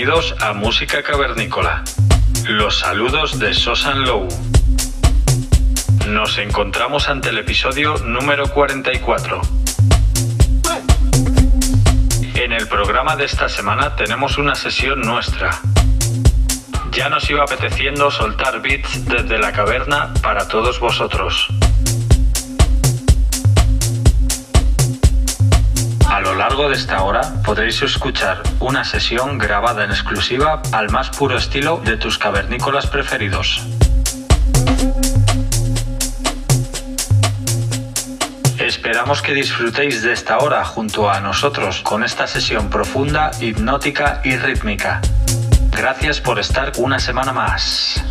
Bienvenidos a Música Cavernícola. Los saludos de Sosan Low. Nos encontramos ante el episodio número 44. En el programa de esta semana tenemos una sesión nuestra. Ya nos iba apeteciendo soltar beats desde la caverna para todos vosotros. largo de esta hora podréis escuchar una sesión grabada en exclusiva al más puro estilo de tus cavernícolas preferidos. Esperamos que disfrutéis de esta hora junto a nosotros con esta sesión profunda, hipnótica y rítmica. Gracias por estar una semana más.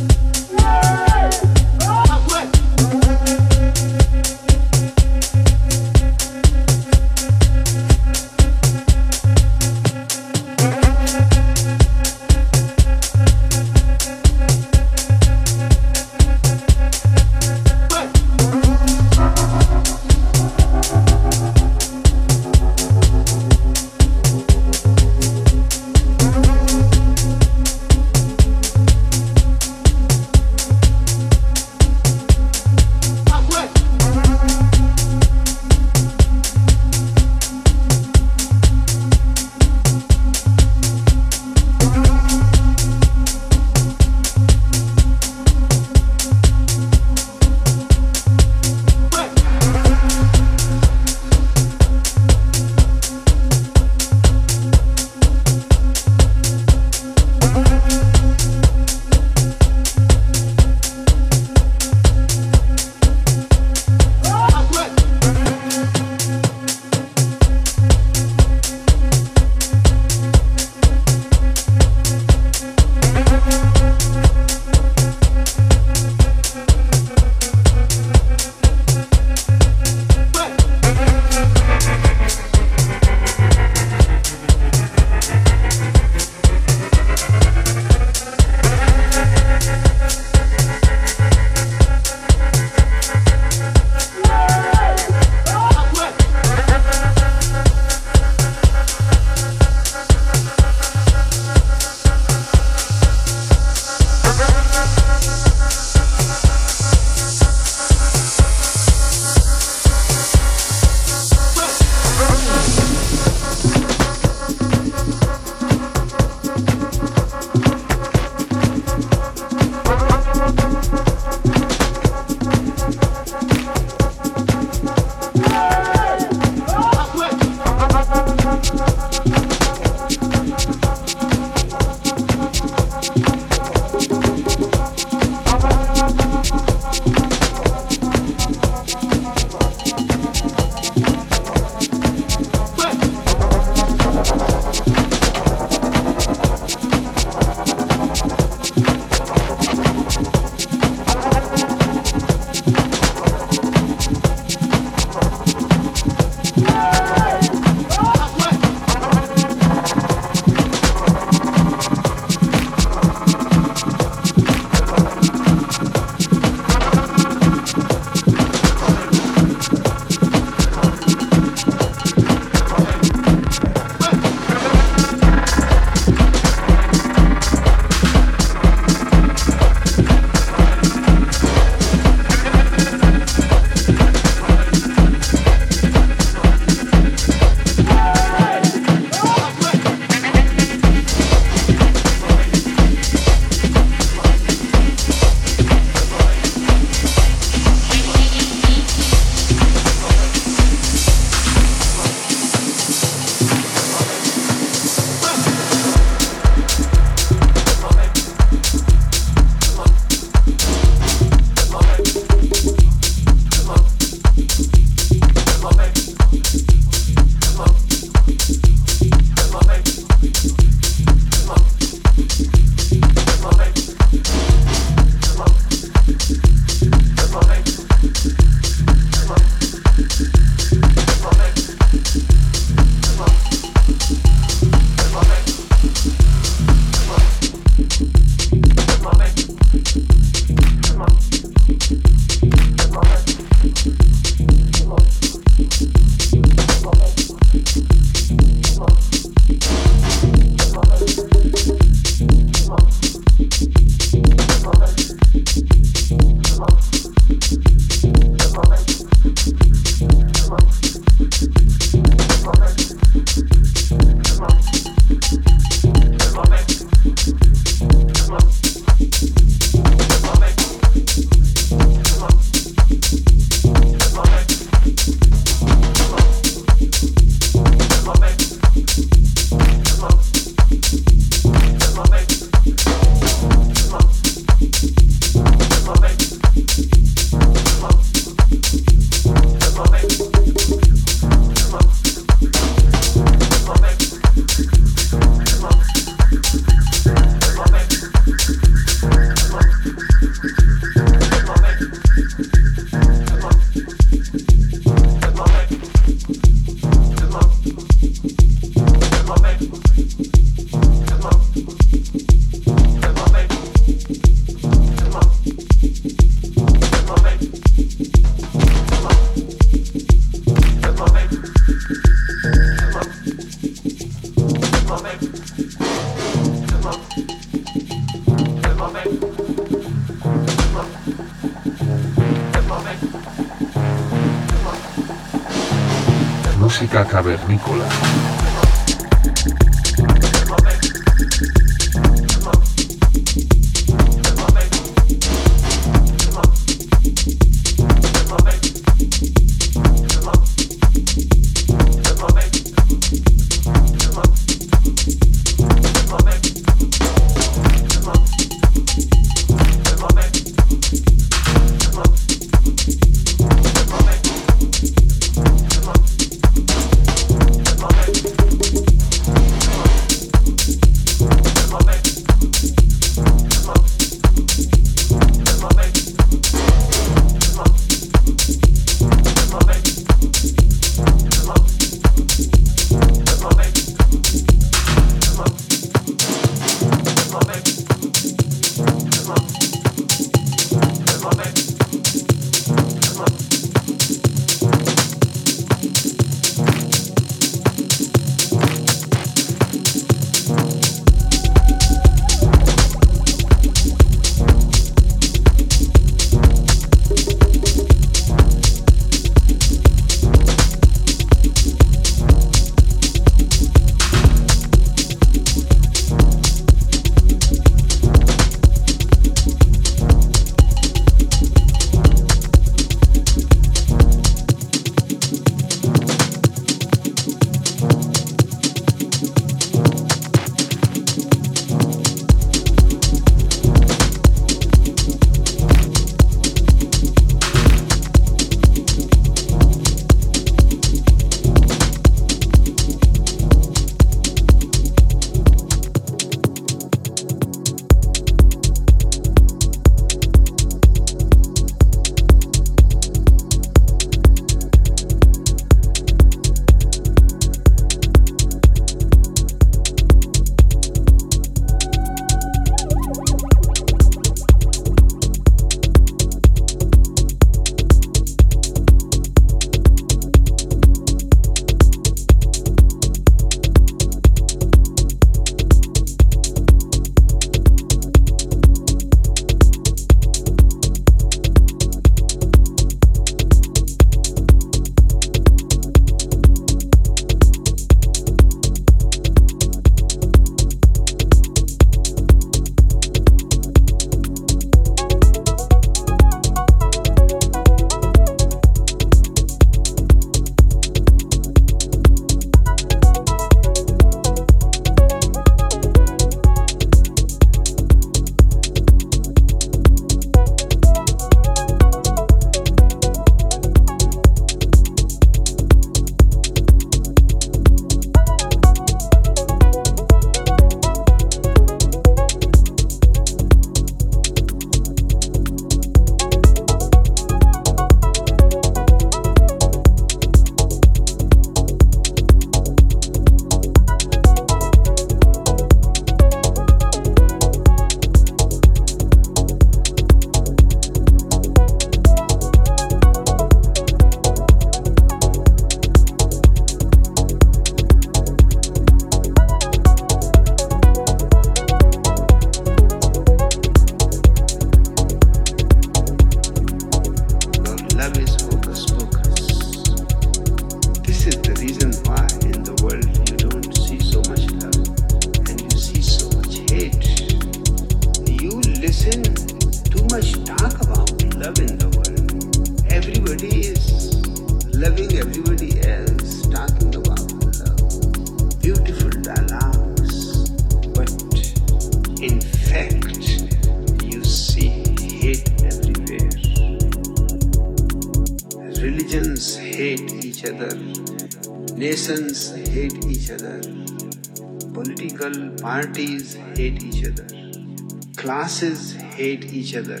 hate each other.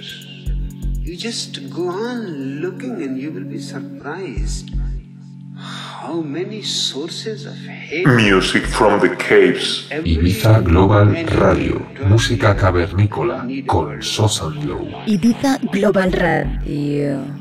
You just go on looking and you will be surprised how many sources of hate. Music from the caves. Ibiza Global Radio. Música cavernícola con Sosa Glow. Ibiza Global Radio.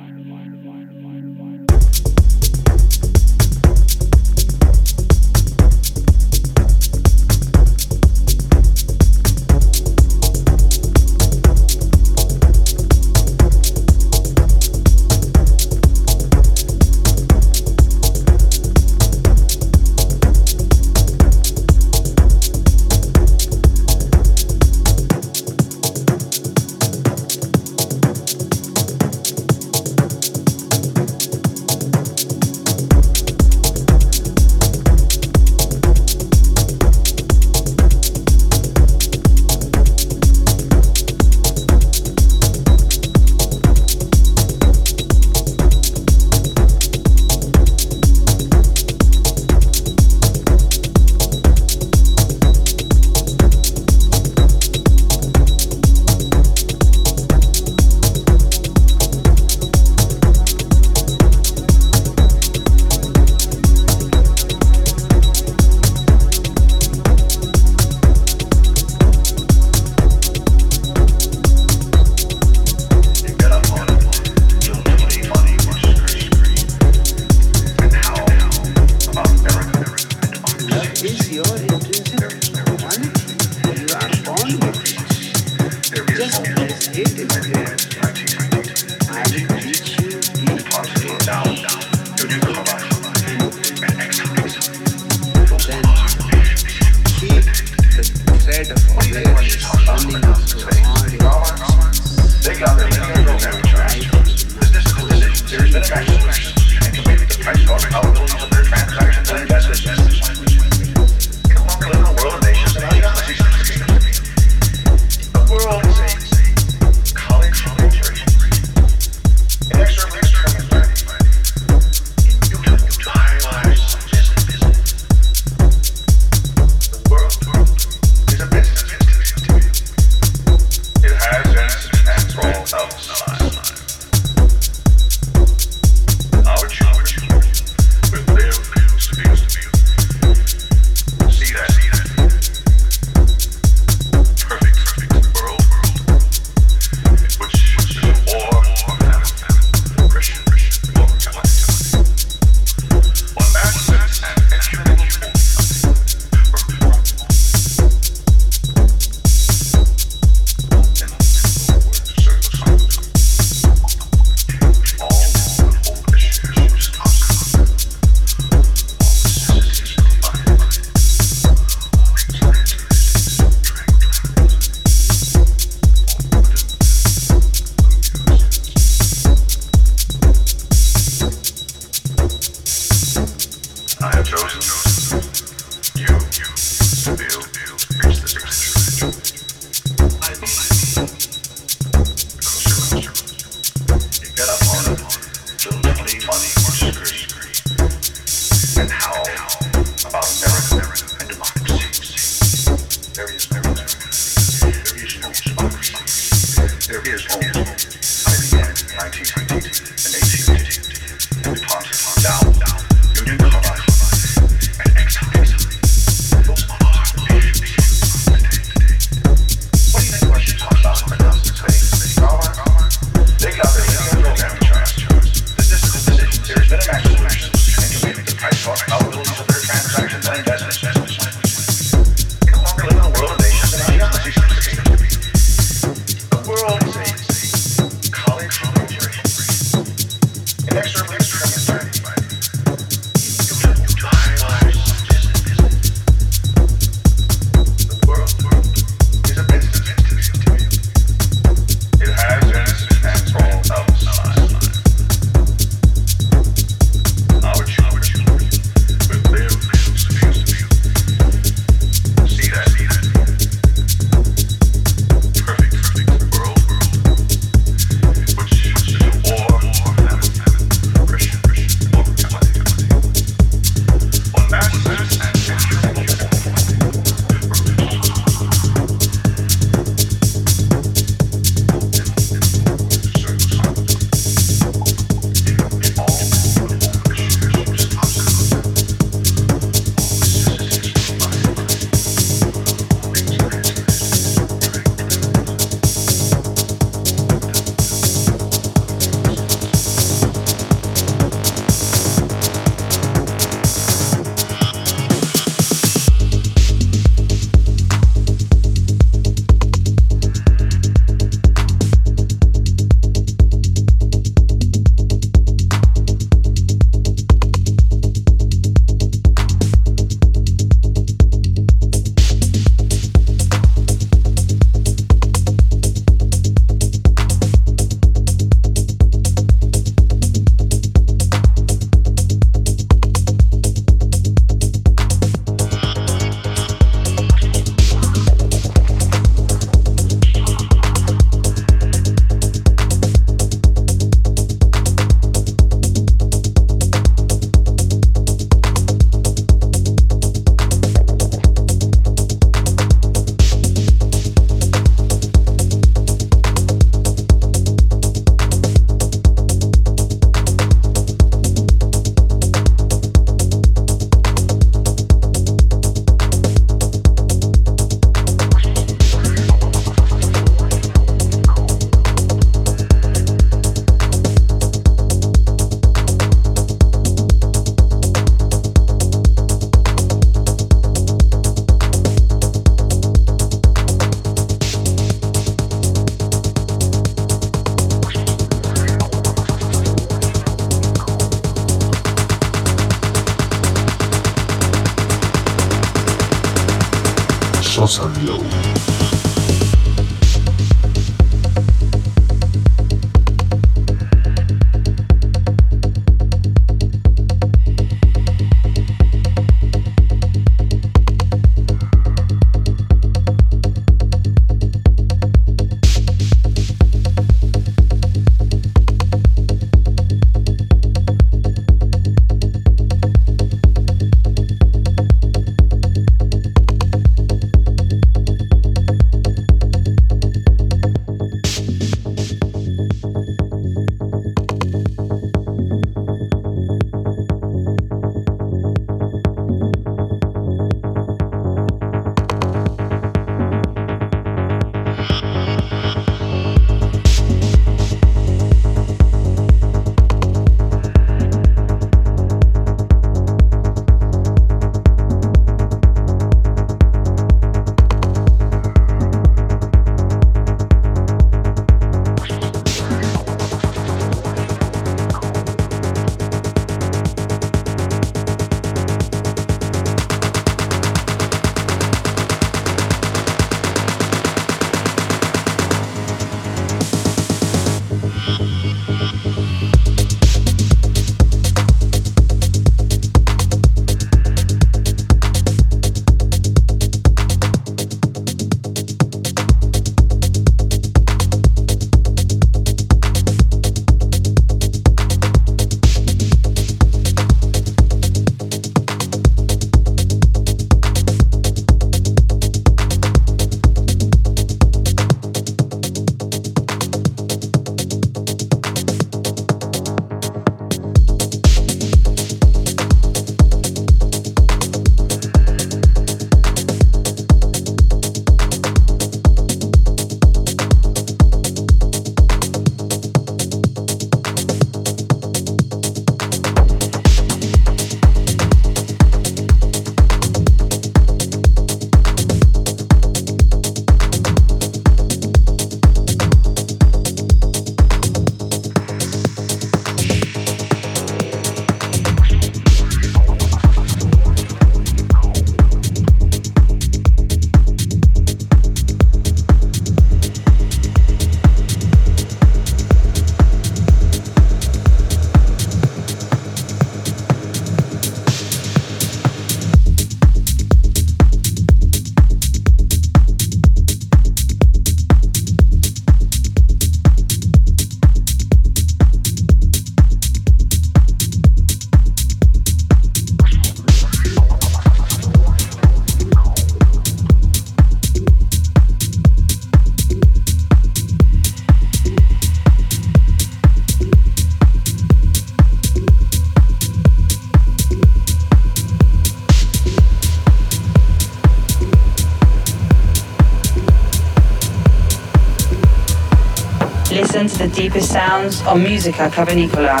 the deepest sounds of Musica Cavernicola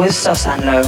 with Sosanlo.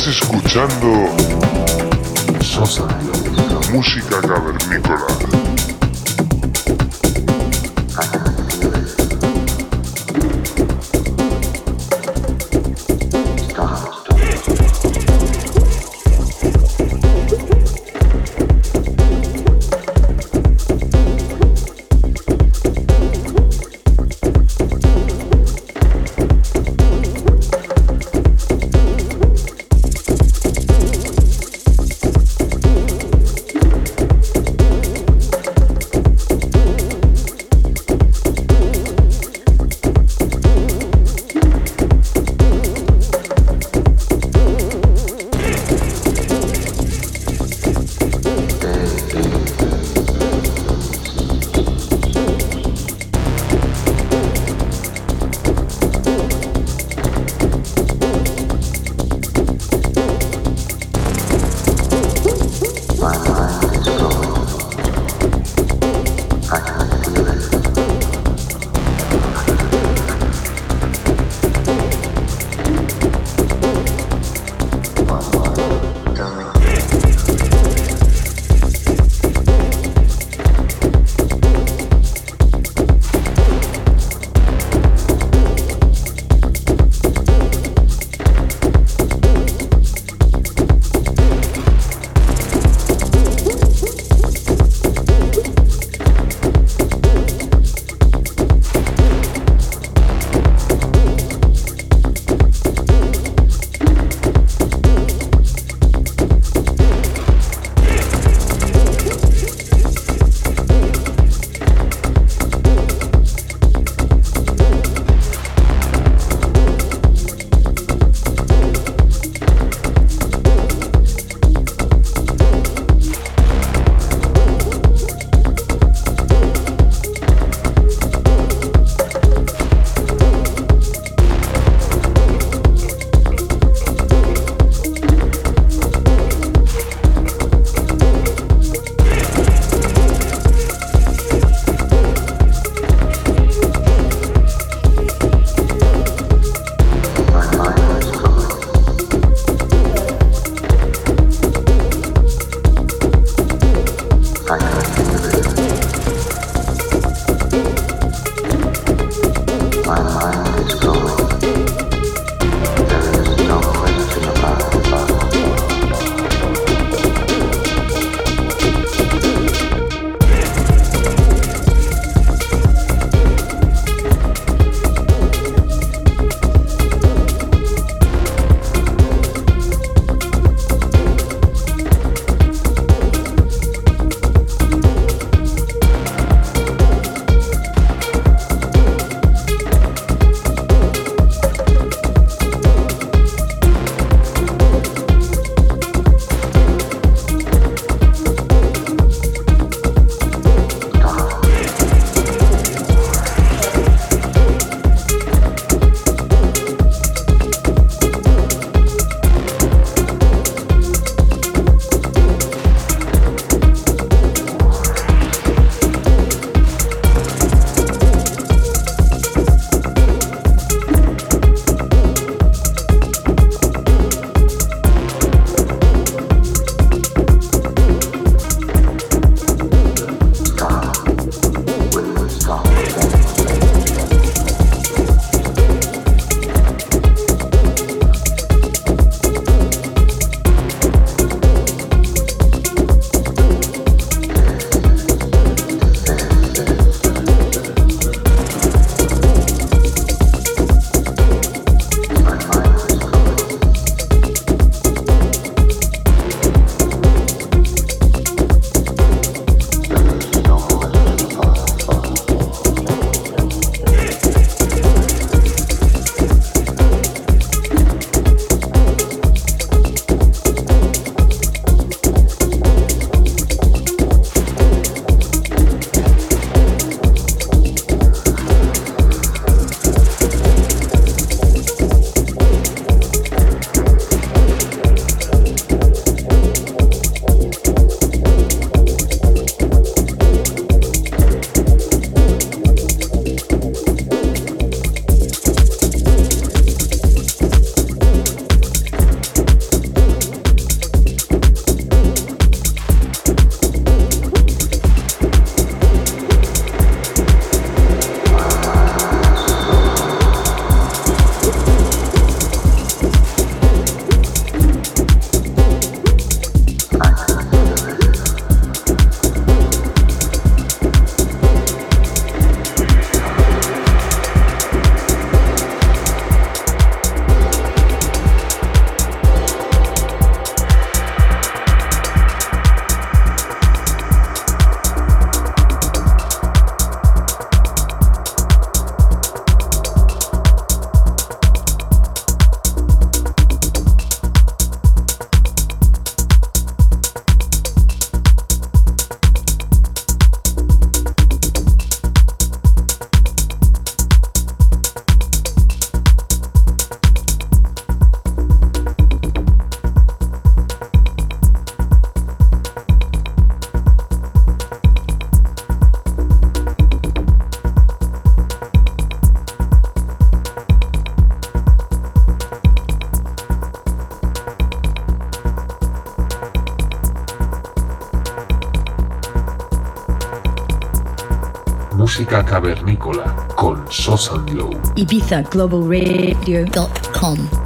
Estás escuchando Sosa, la música cavernícola. Ibiza Global Radio.com.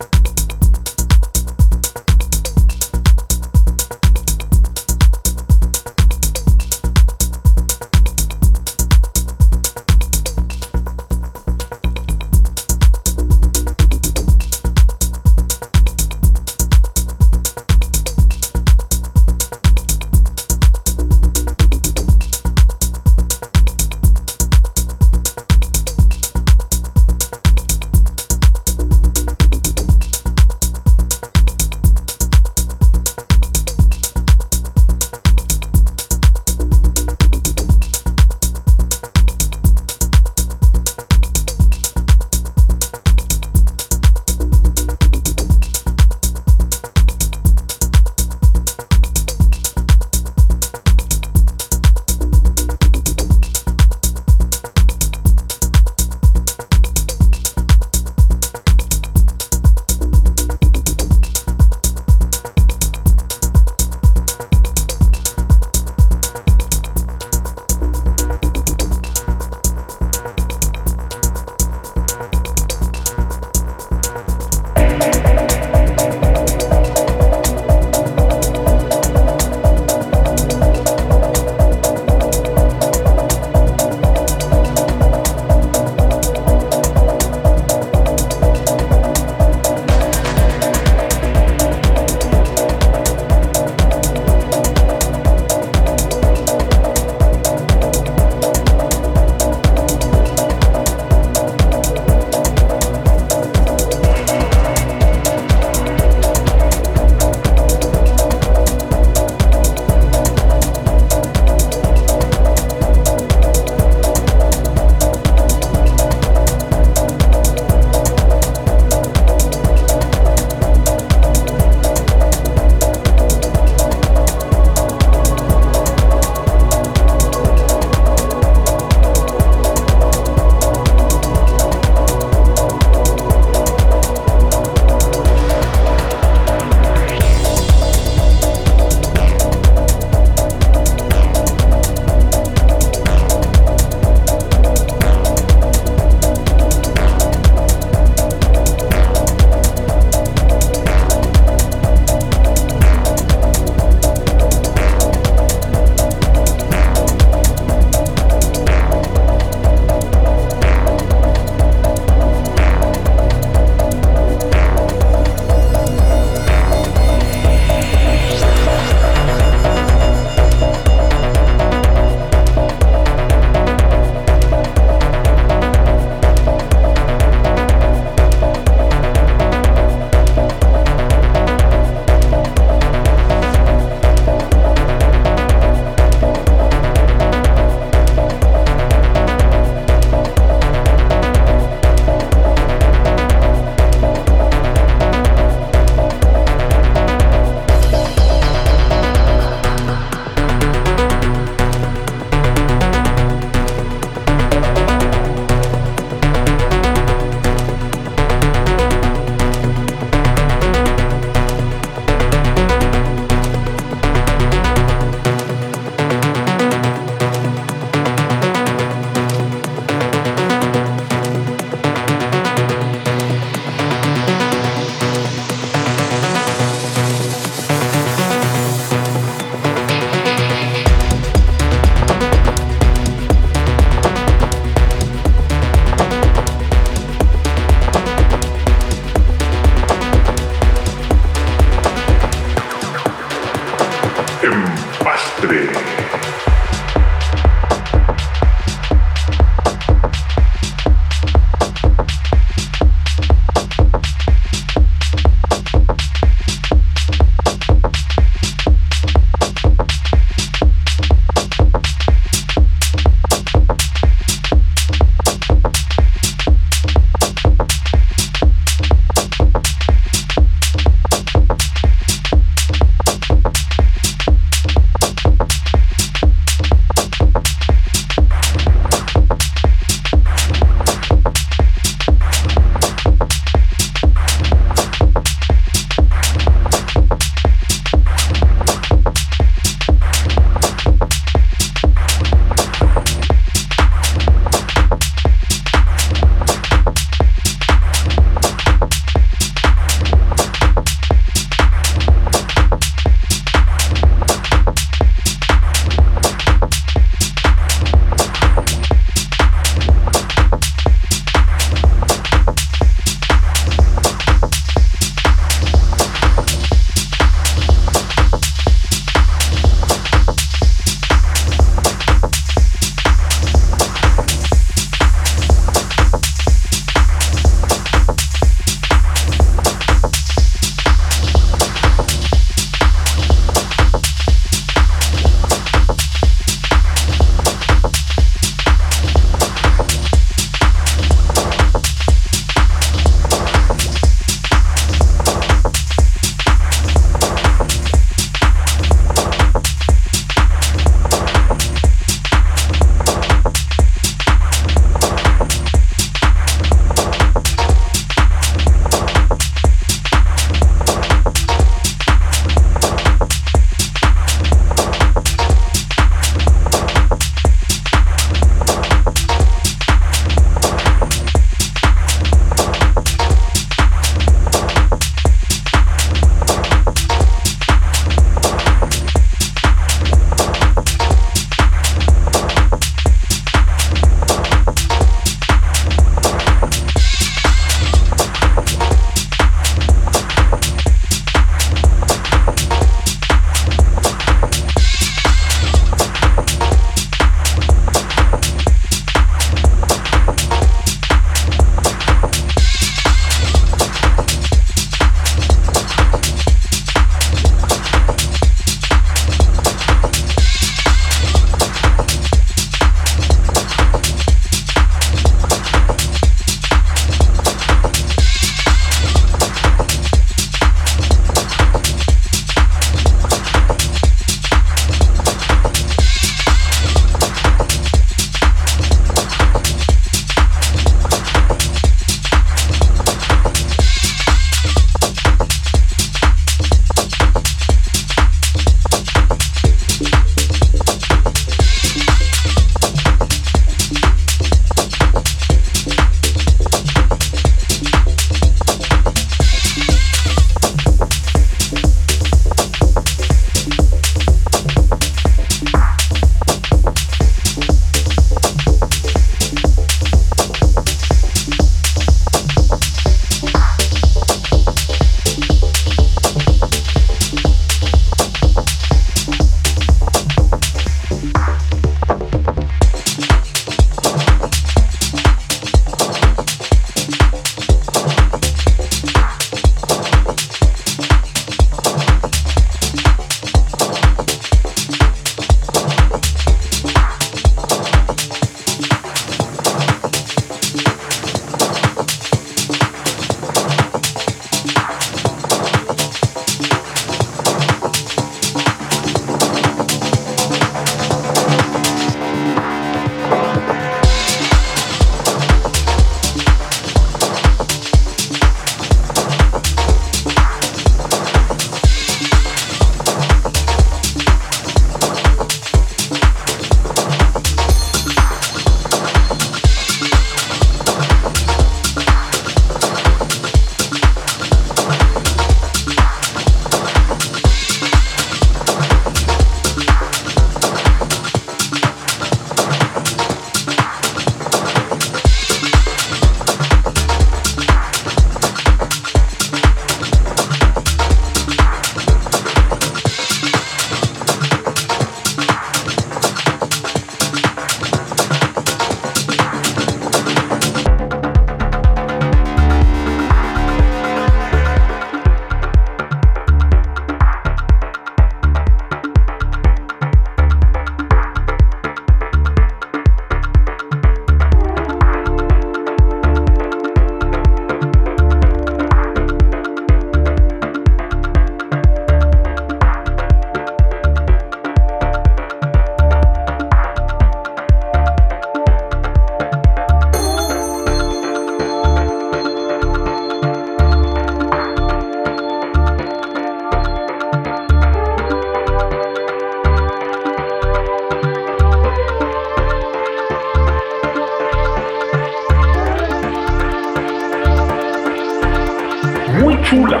chula,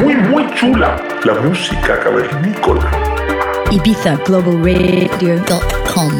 muy, muy chula, la música cavernícola. IbizaGlobalRadio.com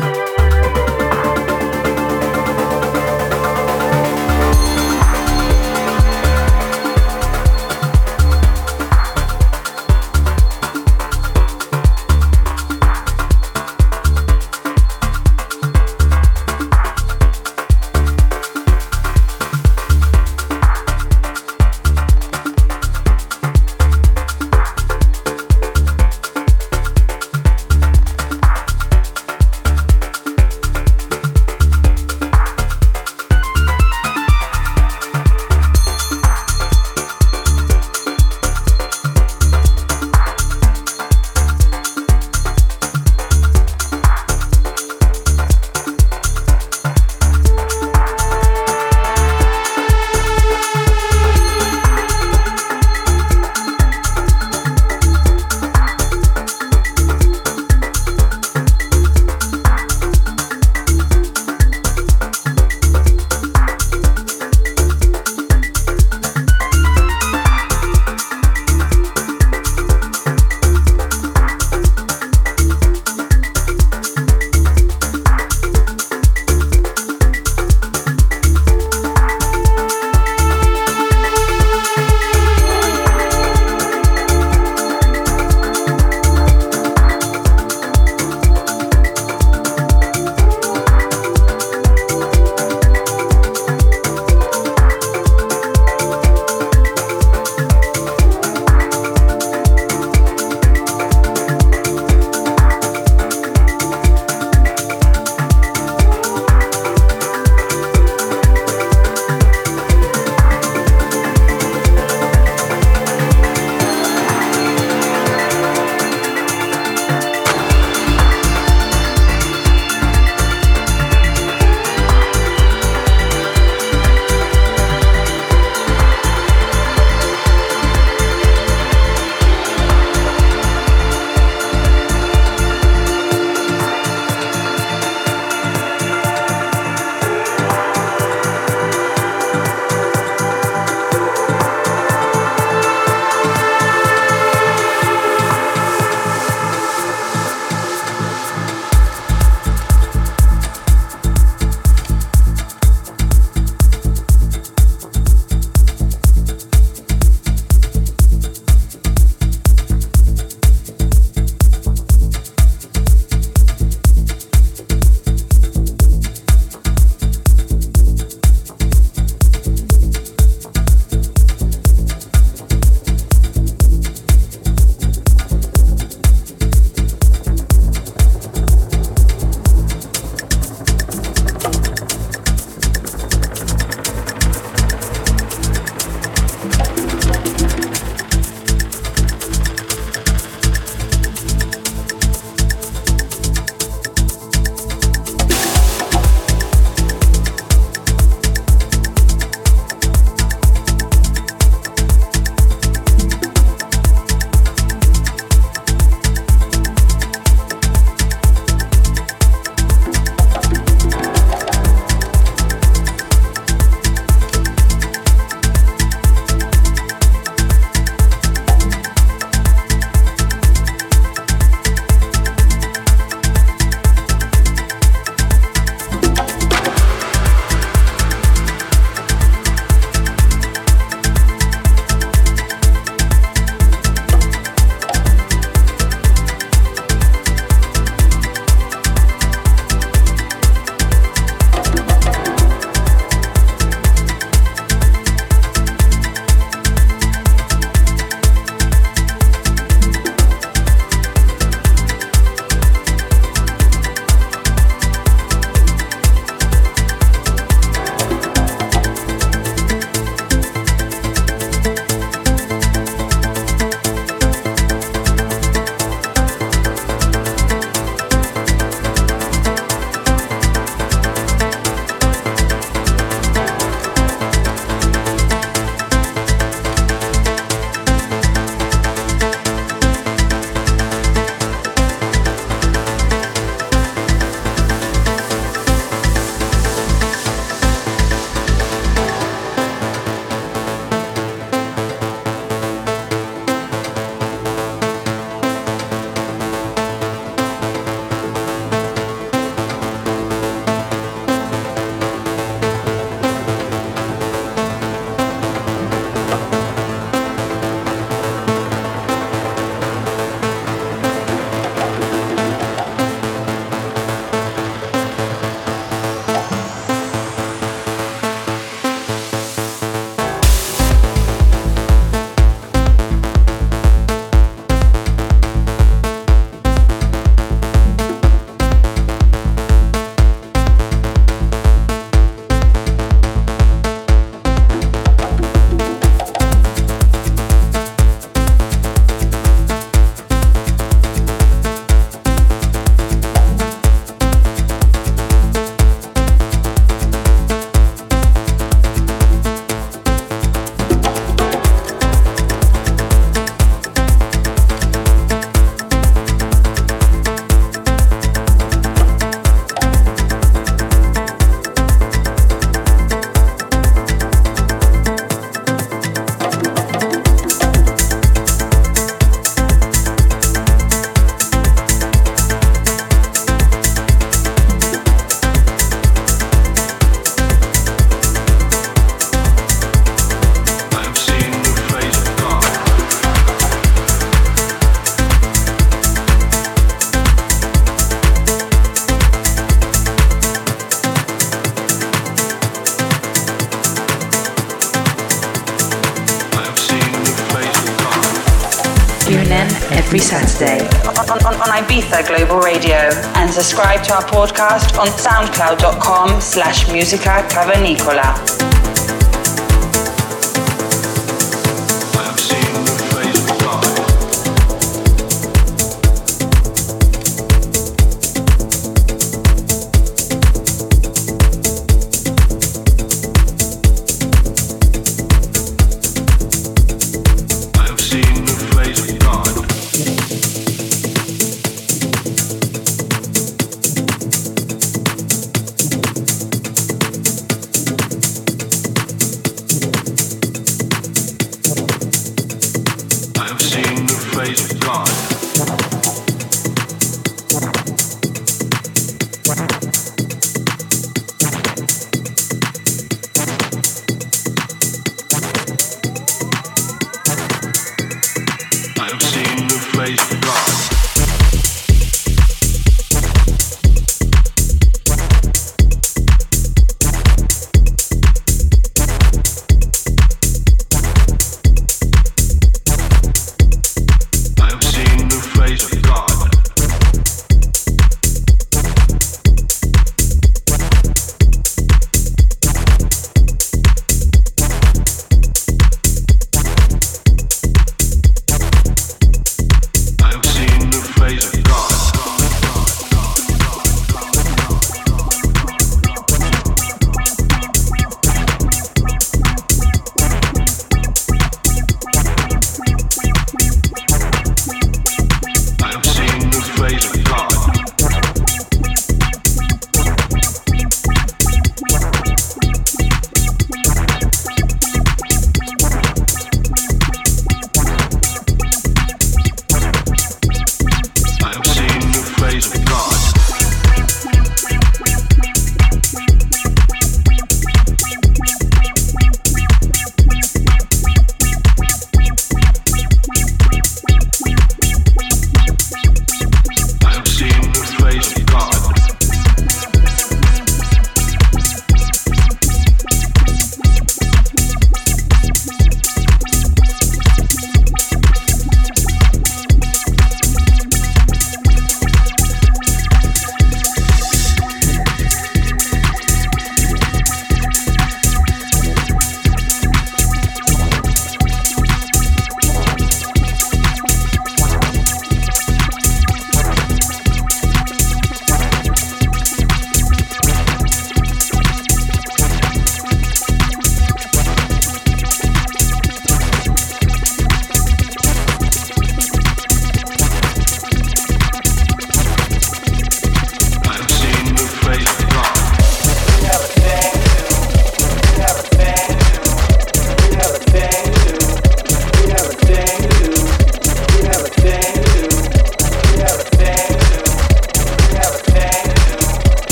musica Cavernicola.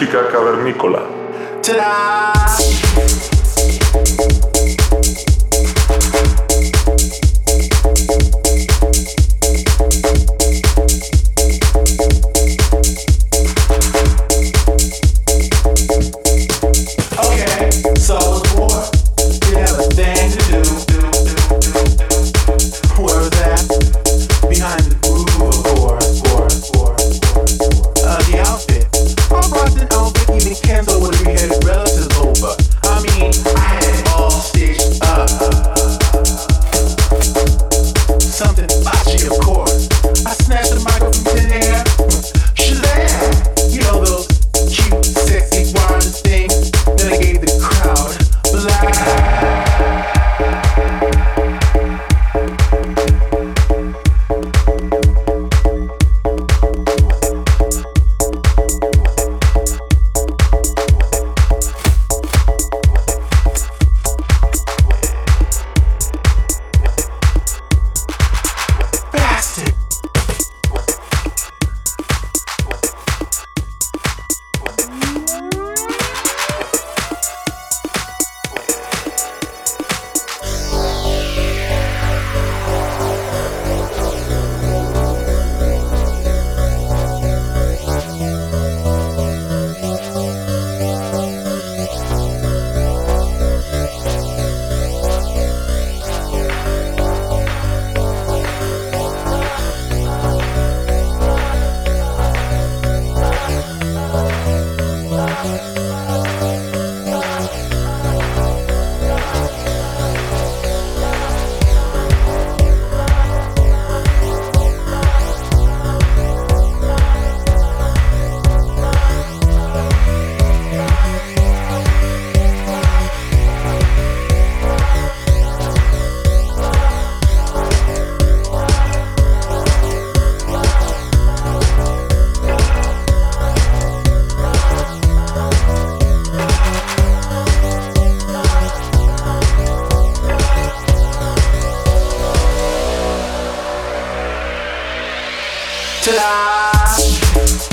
chica cavernícola. Ta-da!